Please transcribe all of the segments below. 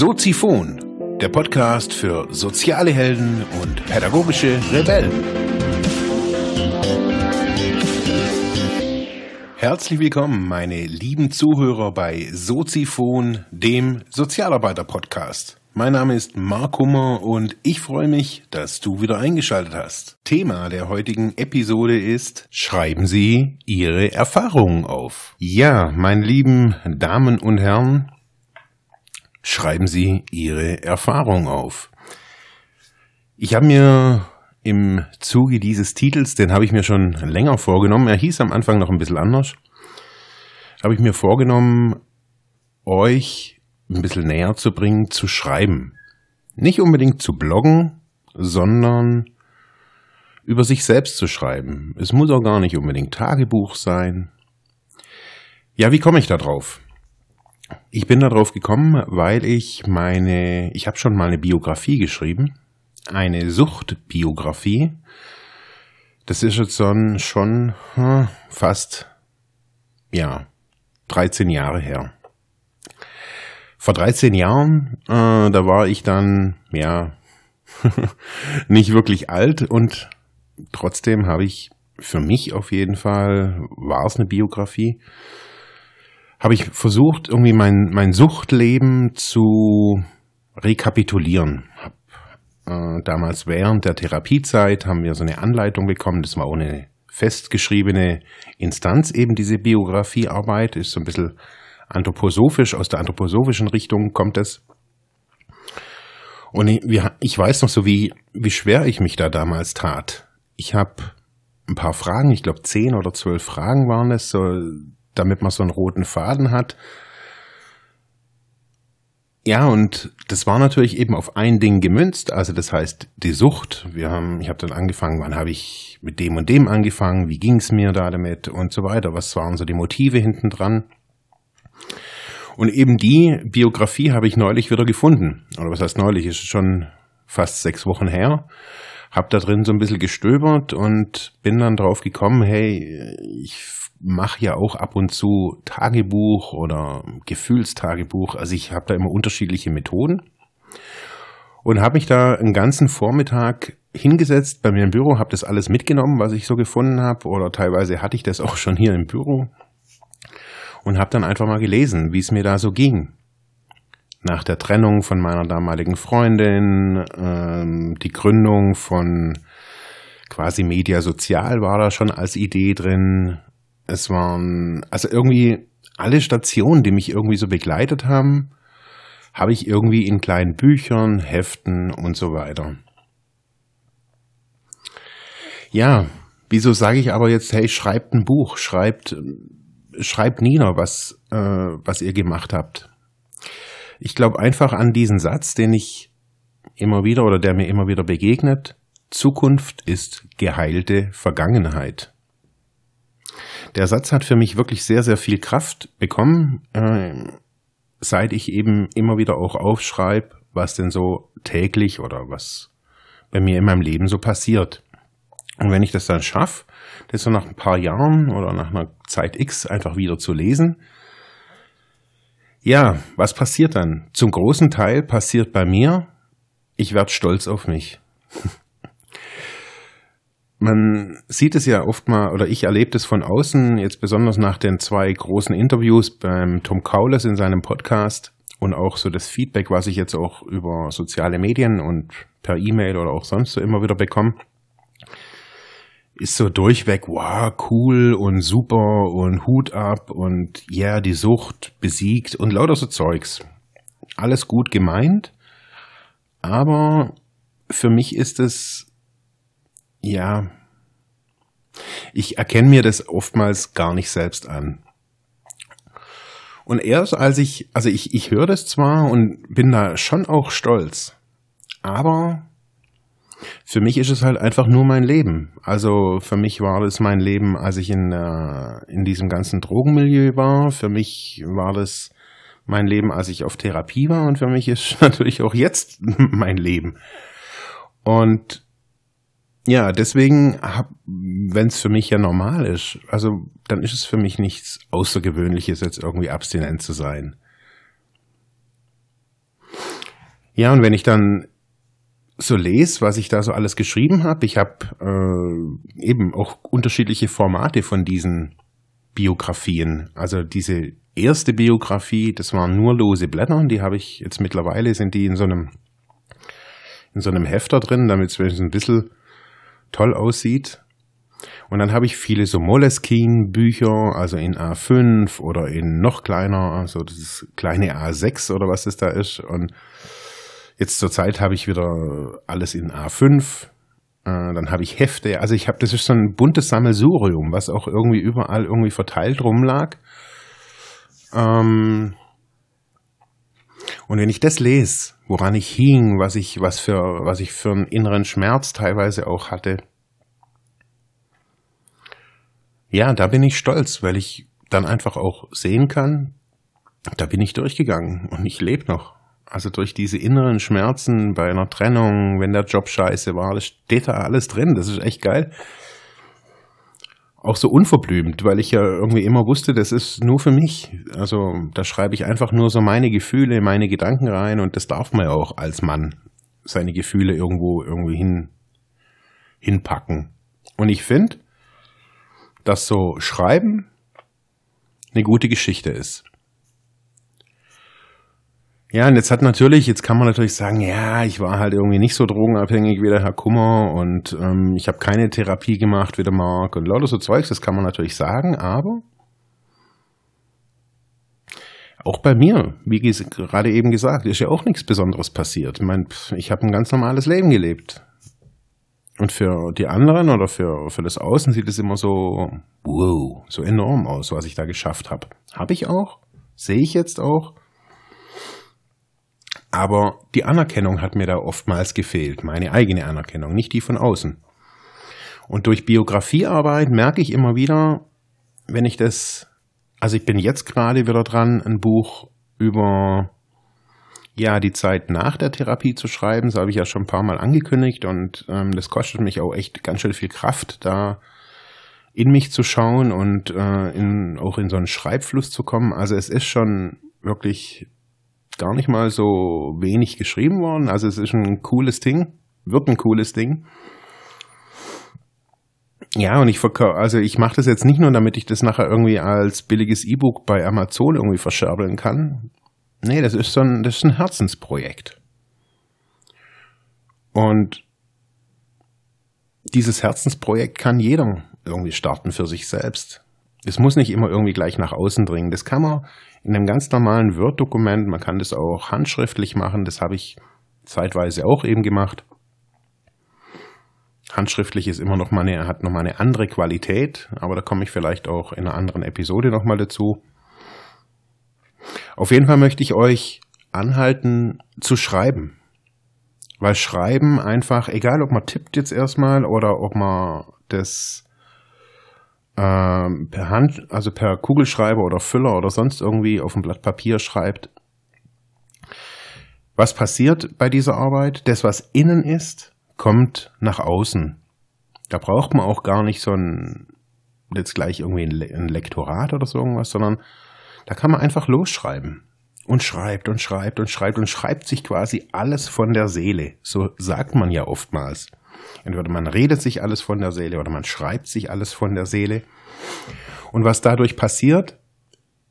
Soziphon, der Podcast für soziale Helden und pädagogische Rebellen. Herzlich willkommen, meine lieben Zuhörer bei Soziphon, dem Sozialarbeiter-Podcast. Mein Name ist Mark Hummer und ich freue mich, dass du wieder eingeschaltet hast. Thema der heutigen Episode ist, schreiben Sie Ihre Erfahrungen auf. Ja, meine lieben Damen und Herren, schreiben Sie Ihre Erfahrungen auf. Ich habe mir im Zuge dieses Titels, den habe ich mir schon länger vorgenommen, er hieß am Anfang noch ein bisschen anders, habe ich mir vorgenommen, euch ein bisschen näher zu bringen, zu schreiben. Nicht unbedingt zu bloggen, sondern über sich selbst zu schreiben. Es muss auch gar nicht unbedingt Tagebuch sein. Ja, wie komme ich da drauf? Ich bin da drauf gekommen, weil ich meine, ich habe schon mal eine Biografie geschrieben, eine Suchtbiografie. Das ist jetzt dann schon hm, fast, ja, 13 Jahre her. Vor 13 Jahren, äh, da war ich dann, ja, nicht wirklich alt und trotzdem habe ich für mich auf jeden Fall, war es eine Biografie, habe ich versucht, irgendwie mein, mein Suchtleben zu rekapitulieren. Hab, äh, damals während der Therapiezeit haben wir so eine Anleitung bekommen, das war ohne festgeschriebene Instanz eben diese Biografiearbeit, ist so ein bisschen anthroposophisch, aus der anthroposophischen Richtung kommt es. Und ich, weiß noch so, wie, wie schwer ich mich da damals tat. Ich habe ein paar Fragen, ich glaube zehn oder zwölf Fragen waren es, so, damit man so einen roten Faden hat. Ja, und das war natürlich eben auf ein Ding gemünzt, also das heißt die Sucht. Wir haben, ich habe dann angefangen, wann habe ich mit dem und dem angefangen, wie ging es mir da damit und so weiter, was waren so die Motive hinten dran. Und eben die Biografie habe ich neulich wieder gefunden. Oder was heißt neulich? Ist schon fast sechs Wochen her. Hab da drin so ein bisschen gestöbert und bin dann drauf gekommen, hey, ich mache ja auch ab und zu Tagebuch oder Gefühlstagebuch. Also ich habe da immer unterschiedliche Methoden und habe mich da einen ganzen Vormittag hingesetzt bei mir im Büro, habe das alles mitgenommen, was ich so gefunden habe oder teilweise hatte ich das auch schon hier im Büro und habe dann einfach mal gelesen, wie es mir da so ging. Nach der Trennung von meiner damaligen Freundin, ähm, die Gründung von quasi Media Sozial war da schon als Idee drin. Es waren also irgendwie alle Stationen, die mich irgendwie so begleitet haben, habe ich irgendwie in kleinen Büchern, Heften und so weiter. Ja, wieso sage ich aber jetzt, hey, schreibt ein Buch, schreibt schreibt Nina, was, äh, was ihr gemacht habt. Ich glaube einfach an diesen Satz, den ich immer wieder oder der mir immer wieder begegnet. Zukunft ist geheilte Vergangenheit. Der Satz hat für mich wirklich sehr, sehr viel Kraft bekommen, äh, seit ich eben immer wieder auch aufschreibe, was denn so täglich oder was bei mir in meinem Leben so passiert. Und wenn ich das dann schaffe, das so nach ein paar Jahren oder nach einer Zeit X einfach wieder zu lesen. Ja, was passiert dann? Zum großen Teil passiert bei mir, ich werde stolz auf mich. Man sieht es ja oft mal, oder ich erlebe es von außen, jetzt besonders nach den zwei großen Interviews beim Tom Kaules in seinem Podcast und auch so das Feedback, was ich jetzt auch über soziale Medien und per E-Mail oder auch sonst so immer wieder bekomme ist so durchweg, wow, cool und super und Hut ab und ja, yeah, die Sucht besiegt und lauter so Zeugs. Alles gut gemeint, aber für mich ist es, ja, ich erkenne mir das oftmals gar nicht selbst an. Und erst als ich, also ich, ich höre das zwar und bin da schon auch stolz, aber für mich ist es halt einfach nur mein Leben. Also für mich war das mein Leben, als ich in, äh, in diesem ganzen Drogenmilieu war. Für mich war das mein Leben, als ich auf Therapie war. Und für mich ist natürlich auch jetzt mein Leben. Und ja, deswegen, wenn es für mich ja normal ist, also dann ist es für mich nichts Außergewöhnliches, jetzt irgendwie abstinent zu sein. Ja, und wenn ich dann so lese, was ich da so alles geschrieben habe, ich habe äh, eben auch unterschiedliche Formate von diesen Biografien. Also diese erste Biografie, das waren nur lose Blätter, die habe ich jetzt mittlerweile, sind die in so einem in so einem Hefter drin, damit es ein bisschen toll aussieht. Und dann habe ich viele so Moleskine-Bücher, also in A5 oder in noch kleiner, also das kleine A6 oder was das da ist. Und jetzt zur Zeit habe ich wieder alles in A5. Äh, dann habe ich Hefte. Also ich habe, das ist so ein buntes Sammelsurium, was auch irgendwie überall irgendwie verteilt rumlag. Ähm, und wenn ich das lese, woran ich hing, was ich, was für, was ich für einen inneren Schmerz teilweise auch hatte, ja, da bin ich stolz, weil ich dann einfach auch sehen kann, da bin ich durchgegangen und ich lebe noch. Also durch diese inneren Schmerzen bei einer Trennung, wenn der Job scheiße war, das steht da alles drin. Das ist echt geil auch so unverblümt, weil ich ja irgendwie immer wusste, das ist nur für mich. Also da schreibe ich einfach nur so meine Gefühle, meine Gedanken rein und das darf man ja auch als Mann seine Gefühle irgendwo irgendwie hin hinpacken. Und ich finde, dass so Schreiben eine gute Geschichte ist. Ja, und jetzt hat natürlich, jetzt kann man natürlich sagen, ja, ich war halt irgendwie nicht so drogenabhängig wie der Herr Kummer und ähm, ich habe keine Therapie gemacht wie der Mark und lauter so Zeugs, das kann man natürlich sagen, aber auch bei mir, wie gerade eben gesagt, ist ja auch nichts Besonderes passiert. Ich meine, ich habe ein ganz normales Leben gelebt. Und für die anderen oder für, für das Außen sieht es immer so, wow, so enorm aus, was ich da geschafft habe. Habe ich auch, sehe ich jetzt auch. Aber die Anerkennung hat mir da oftmals gefehlt, meine eigene Anerkennung, nicht die von außen. Und durch Biografiearbeit merke ich immer wieder, wenn ich das, also ich bin jetzt gerade wieder dran, ein Buch über ja die Zeit nach der Therapie zu schreiben. Das habe ich ja schon ein paar Mal angekündigt und ähm, das kostet mich auch echt ganz schön viel Kraft, da in mich zu schauen und äh, in, auch in so einen Schreibfluss zu kommen. Also es ist schon wirklich gar nicht mal so wenig geschrieben worden. Also es ist ein cooles Ding, wird ein cooles Ding. Ja, und ich verkaufe, also ich mache das jetzt nicht nur, damit ich das nachher irgendwie als billiges E-Book bei Amazon irgendwie verscherbeln kann. Nee, das ist so ein, das ist ein Herzensprojekt. Und dieses Herzensprojekt kann jeder irgendwie starten für sich selbst. Es muss nicht immer irgendwie gleich nach außen dringen. Das kann man in einem ganz normalen Word-Dokument, man kann das auch handschriftlich machen, das habe ich zeitweise auch eben gemacht. Handschriftlich ist immer noch mal eine, hat noch mal eine andere Qualität, aber da komme ich vielleicht auch in einer anderen Episode noch mal dazu. Auf jeden Fall möchte ich euch anhalten zu schreiben. Weil Schreiben einfach, egal ob man tippt jetzt erstmal oder ob man das ähm, per Hand, also per Kugelschreiber oder Füller oder sonst irgendwie auf ein Blatt Papier schreibt. Was passiert bei dieser Arbeit? Das, was innen ist, kommt nach außen. Da braucht man auch gar nicht so ein, jetzt gleich irgendwie ein Lektorat oder so irgendwas, sondern da kann man einfach losschreiben. Und schreibt und schreibt und schreibt und schreibt sich quasi alles von der Seele. So sagt man ja oftmals. Entweder man redet sich alles von der Seele oder man schreibt sich alles von der Seele. Und was dadurch passiert,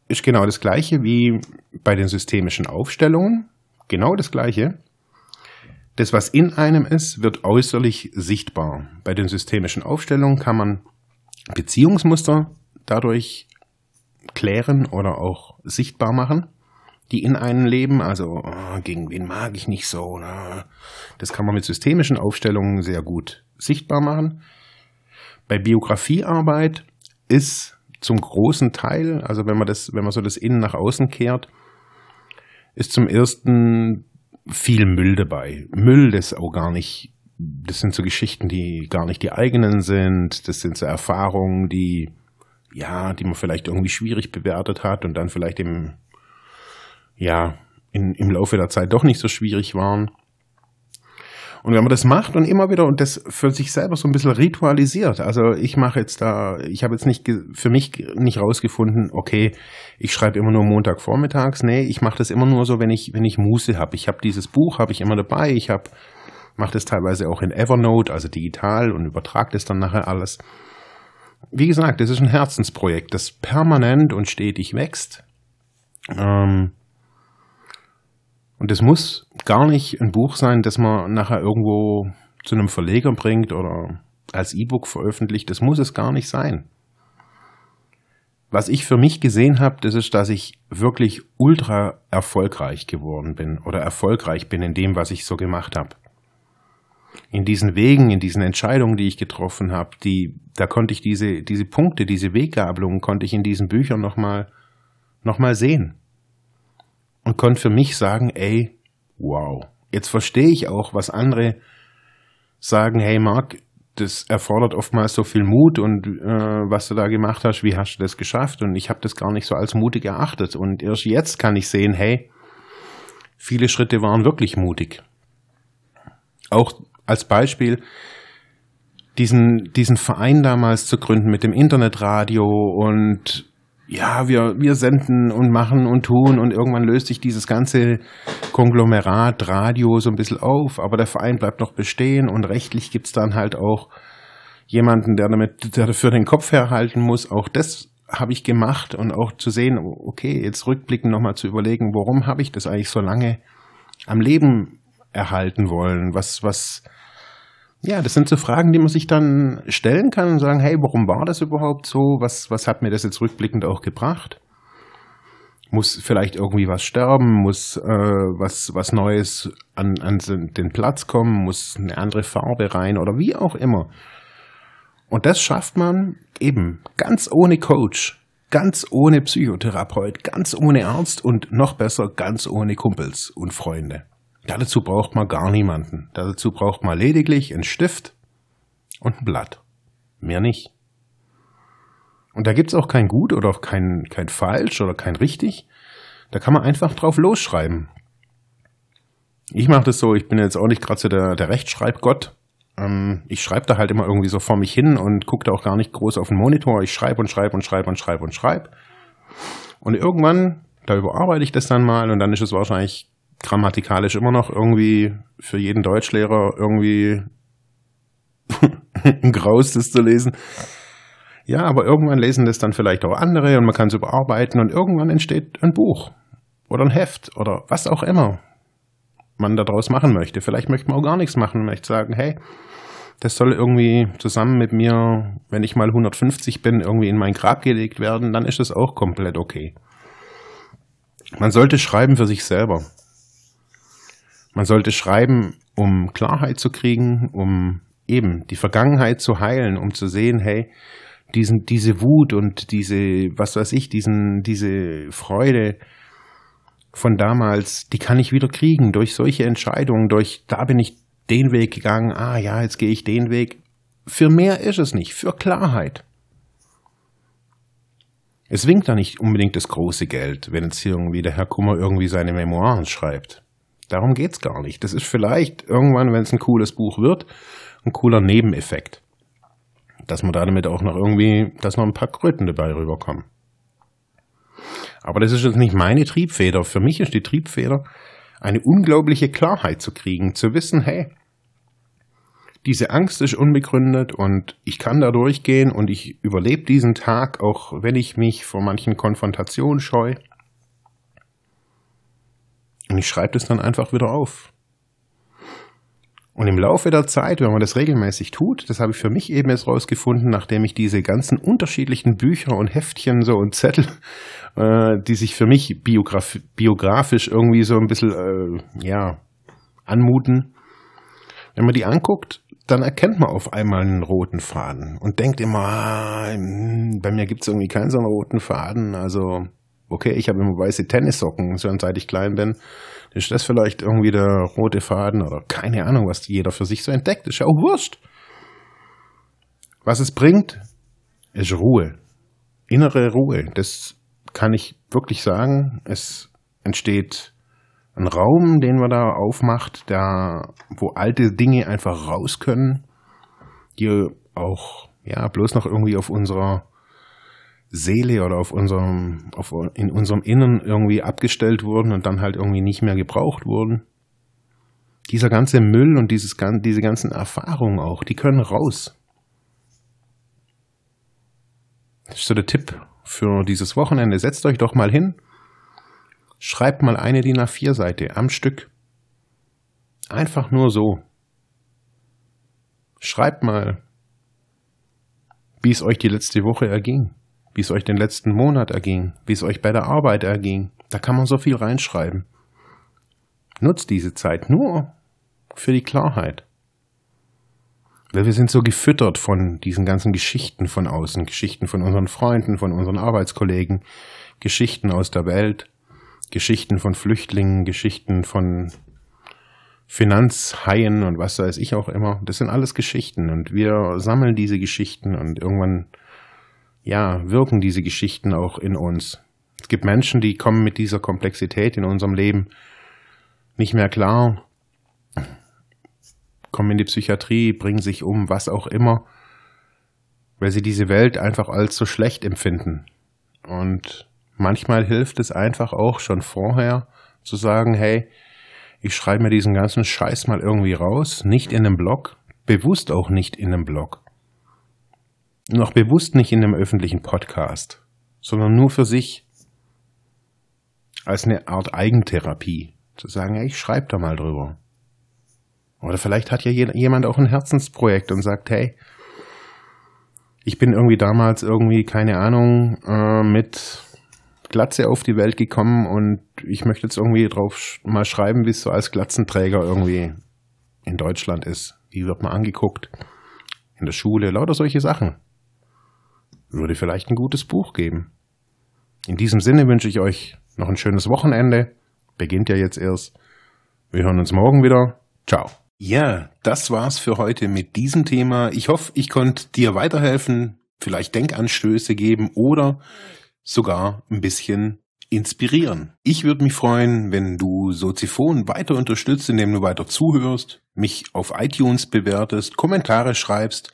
ist genau das gleiche wie bei den systemischen Aufstellungen. Genau das gleiche. Das, was in einem ist, wird äußerlich sichtbar. Bei den systemischen Aufstellungen kann man Beziehungsmuster dadurch klären oder auch sichtbar machen die in einem leben. Also oh, gegen wen mag ich nicht so. Ne? Das kann man mit systemischen Aufstellungen sehr gut sichtbar machen. Bei Biografiearbeit ist zum großen Teil, also wenn man das, wenn man so das Innen nach außen kehrt, ist zum ersten viel Müll dabei. Müll, das auch gar nicht, das sind so Geschichten, die gar nicht die eigenen sind. Das sind so Erfahrungen, die, ja, die man vielleicht irgendwie schwierig bewertet hat und dann vielleicht im ja, in, im Laufe der Zeit doch nicht so schwierig waren. Und wenn man das macht und immer wieder und das für sich selber so ein bisschen ritualisiert, also ich mache jetzt da, ich habe jetzt nicht für mich nicht rausgefunden, okay, ich schreibe immer nur Montagvormittags, nee, ich mache das immer nur so, wenn ich wenn ich Muße habe. Ich habe dieses Buch, habe ich immer dabei, ich habe mache das teilweise auch in Evernote, also digital und übertrage das dann nachher alles. Wie gesagt, das ist ein Herzensprojekt, das permanent und stetig wächst. Ähm, und es muss gar nicht ein Buch sein, das man nachher irgendwo zu einem Verleger bringt oder als E-Book veröffentlicht. Das muss es gar nicht sein. Was ich für mich gesehen habe, das ist, dass ich wirklich ultra erfolgreich geworden bin oder erfolgreich bin in dem, was ich so gemacht habe. In diesen Wegen, in diesen Entscheidungen, die ich getroffen habe, die, da konnte ich diese, diese Punkte, diese Weggabelungen, konnte ich in diesen Büchern nochmal, noch mal sehen und konnte für mich sagen, ey, wow, jetzt verstehe ich auch, was andere sagen, hey Marc, das erfordert oftmals so viel Mut und äh, was du da gemacht hast, wie hast du das geschafft? Und ich habe das gar nicht so als mutig erachtet. Und erst jetzt kann ich sehen, hey, viele Schritte waren wirklich mutig. Auch als Beispiel diesen, diesen Verein damals zu gründen mit dem Internetradio und ja, wir, wir senden und machen und tun und irgendwann löst sich dieses ganze Konglomerat Radio so ein bisschen auf, aber der Verein bleibt noch bestehen und rechtlich gibt's dann halt auch jemanden, der damit, der dafür den Kopf herhalten muss. Auch das habe ich gemacht und auch zu sehen, okay, jetzt rückblickend nochmal zu überlegen, warum habe ich das eigentlich so lange am Leben erhalten wollen? Was, was, ja, das sind so Fragen, die man sich dann stellen kann und sagen, hey, warum war das überhaupt so? Was, was hat mir das jetzt rückblickend auch gebracht? Muss vielleicht irgendwie was sterben? Muss äh, was, was Neues an, an den Platz kommen? Muss eine andere Farbe rein oder wie auch immer? Und das schafft man eben ganz ohne Coach, ganz ohne Psychotherapeut, ganz ohne Arzt und noch besser ganz ohne Kumpels und Freunde. Dazu braucht man gar niemanden. Dazu braucht man lediglich einen Stift und ein Blatt. Mehr nicht. Und da gibt's auch kein Gut oder auch kein, kein Falsch oder kein Richtig. Da kann man einfach drauf losschreiben. Ich mache das so, ich bin jetzt auch nicht gerade so der, der Rechtschreibgott. Ähm, ich schreibe da halt immer irgendwie so vor mich hin und gucke da auch gar nicht groß auf den Monitor. Ich schreibe und schreibe und schreibe und schreibe und schreibe. Und irgendwann, da überarbeite ich das dann mal und dann ist es wahrscheinlich grammatikalisch immer noch irgendwie für jeden Deutschlehrer irgendwie ein Graus, das zu lesen. Ja, aber irgendwann lesen das dann vielleicht auch andere und man kann es überarbeiten und irgendwann entsteht ein Buch oder ein Heft oder was auch immer man daraus machen möchte. Vielleicht möchte man auch gar nichts machen, möchte sagen, hey, das soll irgendwie zusammen mit mir, wenn ich mal 150 bin, irgendwie in mein Grab gelegt werden, dann ist das auch komplett okay. Man sollte schreiben für sich selber. Man sollte schreiben, um Klarheit zu kriegen, um eben die Vergangenheit zu heilen, um zu sehen, hey, diesen, diese Wut und diese, was weiß ich, diesen, diese Freude von damals, die kann ich wieder kriegen durch solche Entscheidungen, durch, da bin ich den Weg gegangen, ah ja, jetzt gehe ich den Weg. Für mehr ist es nicht, für Klarheit. Es winkt da nicht unbedingt das große Geld, wenn jetzt hier irgendwie der Herr Kummer irgendwie seine Memoiren schreibt. Darum geht's gar nicht. Das ist vielleicht irgendwann, wenn es ein cooles Buch wird, ein cooler Nebeneffekt. Dass man damit auch noch irgendwie, dass noch ein paar Kröten dabei rüberkommen. Aber das ist jetzt nicht meine Triebfeder. Für mich ist die Triebfeder, eine unglaubliche Klarheit zu kriegen, zu wissen, hey, diese Angst ist unbegründet und ich kann da durchgehen und ich überlebe diesen Tag, auch wenn ich mich vor manchen Konfrontationen scheue. Und ich schreibe das dann einfach wieder auf. Und im Laufe der Zeit, wenn man das regelmäßig tut, das habe ich für mich eben jetzt rausgefunden, nachdem ich diese ganzen unterschiedlichen Bücher und Heftchen so und Zettel, äh, die sich für mich biograf biografisch irgendwie so ein bisschen, äh, ja, anmuten, wenn man die anguckt, dann erkennt man auf einmal einen roten Faden und denkt immer, ah, hm, bei mir gibt es irgendwie keinen so einen roten Faden, also okay, ich habe immer weiße Tennissocken, schon seit ich klein bin. Ist das vielleicht irgendwie der rote Faden oder keine Ahnung, was jeder für sich so entdeckt? Ist ja auch wurscht. Was es bringt, ist Ruhe. Innere Ruhe. Das kann ich wirklich sagen. Es entsteht ein Raum, den man da aufmacht, da, wo alte Dinge einfach raus können, die auch, ja, bloß noch irgendwie auf unserer Seele oder auf unserem, auf, in unserem Innern irgendwie abgestellt wurden und dann halt irgendwie nicht mehr gebraucht wurden. Dieser ganze Müll und dieses, diese ganzen Erfahrungen auch, die können raus. Das ist so der Tipp für dieses Wochenende. Setzt euch doch mal hin, schreibt mal eine DIN A4-Seite am Stück. Einfach nur so. Schreibt mal, wie es euch die letzte Woche erging wie es euch den letzten Monat erging, wie es euch bei der Arbeit erging. Da kann man so viel reinschreiben. Nutzt diese Zeit nur für die Klarheit. Weil wir sind so gefüttert von diesen ganzen Geschichten von außen, Geschichten von unseren Freunden, von unseren Arbeitskollegen, Geschichten aus der Welt, Geschichten von Flüchtlingen, Geschichten von Finanzhaien und was weiß ich auch immer. Das sind alles Geschichten und wir sammeln diese Geschichten und irgendwann ja, wirken diese Geschichten auch in uns. Es gibt Menschen, die kommen mit dieser Komplexität in unserem Leben nicht mehr klar, kommen in die Psychiatrie, bringen sich um, was auch immer, weil sie diese Welt einfach als so schlecht empfinden. Und manchmal hilft es einfach auch schon vorher zu sagen, hey, ich schreibe mir diesen ganzen Scheiß mal irgendwie raus, nicht in einem Blog, bewusst auch nicht in einem Blog noch bewusst nicht in einem öffentlichen Podcast, sondern nur für sich als eine Art Eigentherapie. Zu sagen, ja, ich schreibe da mal drüber. Oder vielleicht hat ja jemand auch ein Herzensprojekt und sagt, hey, ich bin irgendwie damals irgendwie, keine Ahnung, äh, mit Glatze auf die Welt gekommen und ich möchte jetzt irgendwie drauf mal schreiben, wie es so als Glatzenträger irgendwie in Deutschland ist. Wie wird man angeguckt? In der Schule, lauter solche Sachen würde vielleicht ein gutes Buch geben. In diesem Sinne wünsche ich euch noch ein schönes Wochenende. Beginnt ja jetzt erst. Wir hören uns morgen wieder. Ciao. Ja, das war's für heute mit diesem Thema. Ich hoffe, ich konnte dir weiterhelfen, vielleicht Denkanstöße geben oder sogar ein bisschen inspirieren. Ich würde mich freuen, wenn du Soziphon weiter unterstützt, indem du weiter zuhörst, mich auf iTunes bewertest, Kommentare schreibst